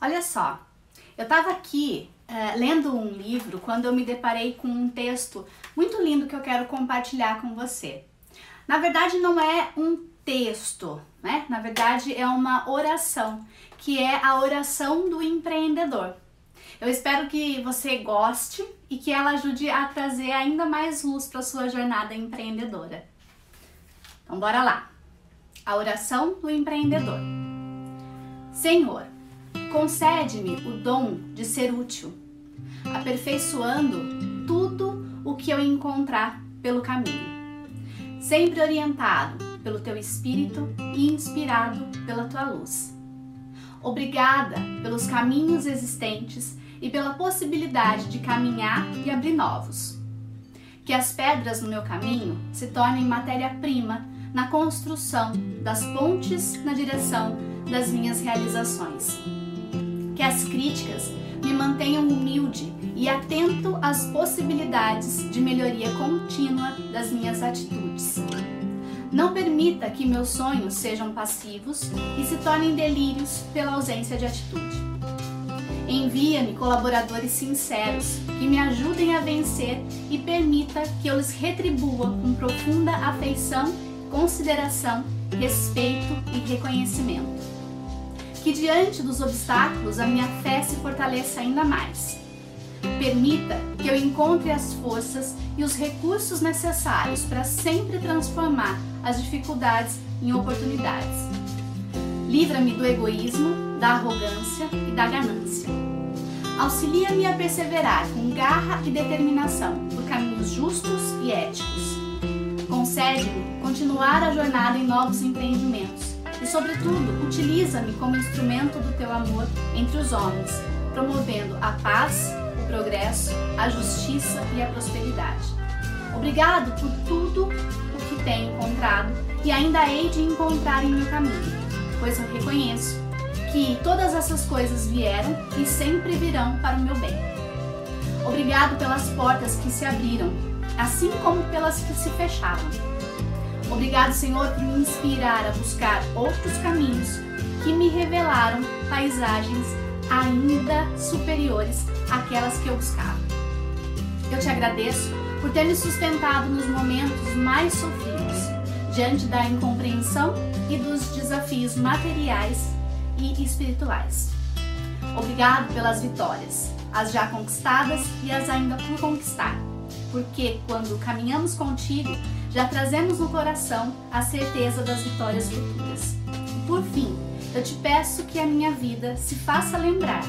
Olha só, eu estava aqui uh, lendo um livro quando eu me deparei com um texto muito lindo que eu quero compartilhar com você. Na verdade, não é um texto, né? Na verdade, é uma oração, que é a oração do empreendedor. Eu espero que você goste e que ela ajude a trazer ainda mais luz para sua jornada empreendedora. Então, bora lá. A oração do empreendedor. Senhor, concede-me o dom de ser útil, aperfeiçoando tudo o que eu encontrar pelo caminho, sempre orientado pelo teu espírito e inspirado pela tua luz. Obrigada pelos caminhos existentes e pela possibilidade de caminhar e abrir novos. Que as pedras no meu caminho se tornem matéria-prima na construção das pontes na direção das minhas realizações. As críticas me mantenham humilde e atento às possibilidades de melhoria contínua das minhas atitudes. Não permita que meus sonhos sejam passivos e se tornem delírios pela ausência de atitude. Envia-me colaboradores sinceros que me ajudem a vencer e permita que eu lhes retribua com profunda afeição, consideração, respeito e reconhecimento. Que diante dos obstáculos a minha fé se fortaleça ainda mais. Permita que eu encontre as forças e os recursos necessários para sempre transformar as dificuldades em oportunidades. Livra-me do egoísmo da arrogância e da ganância. Auxilia-me a perseverar com garra e determinação por caminhos justos e éticos. Concede-me continuar a jornada em novos empreendimentos e, sobretudo, utiliza-me como instrumento do teu amor entre os homens, promovendo a paz, o progresso, a justiça e a prosperidade. Obrigado por tudo o que tenho encontrado e ainda hei de encontrar em meu caminho, pois eu reconheço que todas essas coisas vieram e sempre virão para o meu bem. Obrigado pelas portas que se abriram, assim como pelas que se fecharam. Obrigado, Senhor, por me inspirar a buscar outros caminhos que me revelaram paisagens ainda superiores àquelas que eu buscava. Eu te agradeço por ter me sustentado nos momentos mais sofridos, diante da incompreensão e dos desafios materiais e espirituais. Obrigado pelas vitórias, as já conquistadas e as ainda por conquistar, porque quando caminhamos contigo, já trazemos no coração a certeza das vitórias futuras. Por fim, eu te peço que a minha vida se faça lembrar,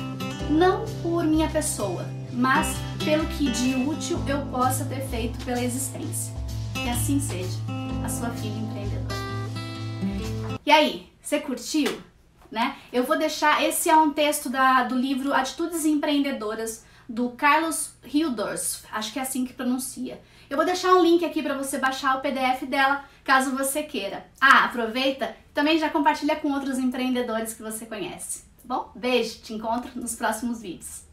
não por minha pessoa, mas pelo que de útil eu possa ter feito pela existência. Que assim seja, a sua filha empreendedora. E aí, você curtiu? né? Eu vou deixar, esse é um texto da, do livro Atitudes Empreendedoras, do Carlos Hildorf, acho que é assim que pronuncia. Eu vou deixar um link aqui para você baixar o PDF dela, caso você queira. Ah, aproveita, também já compartilha com outros empreendedores que você conhece, tá bom? Beijo, te encontro nos próximos vídeos.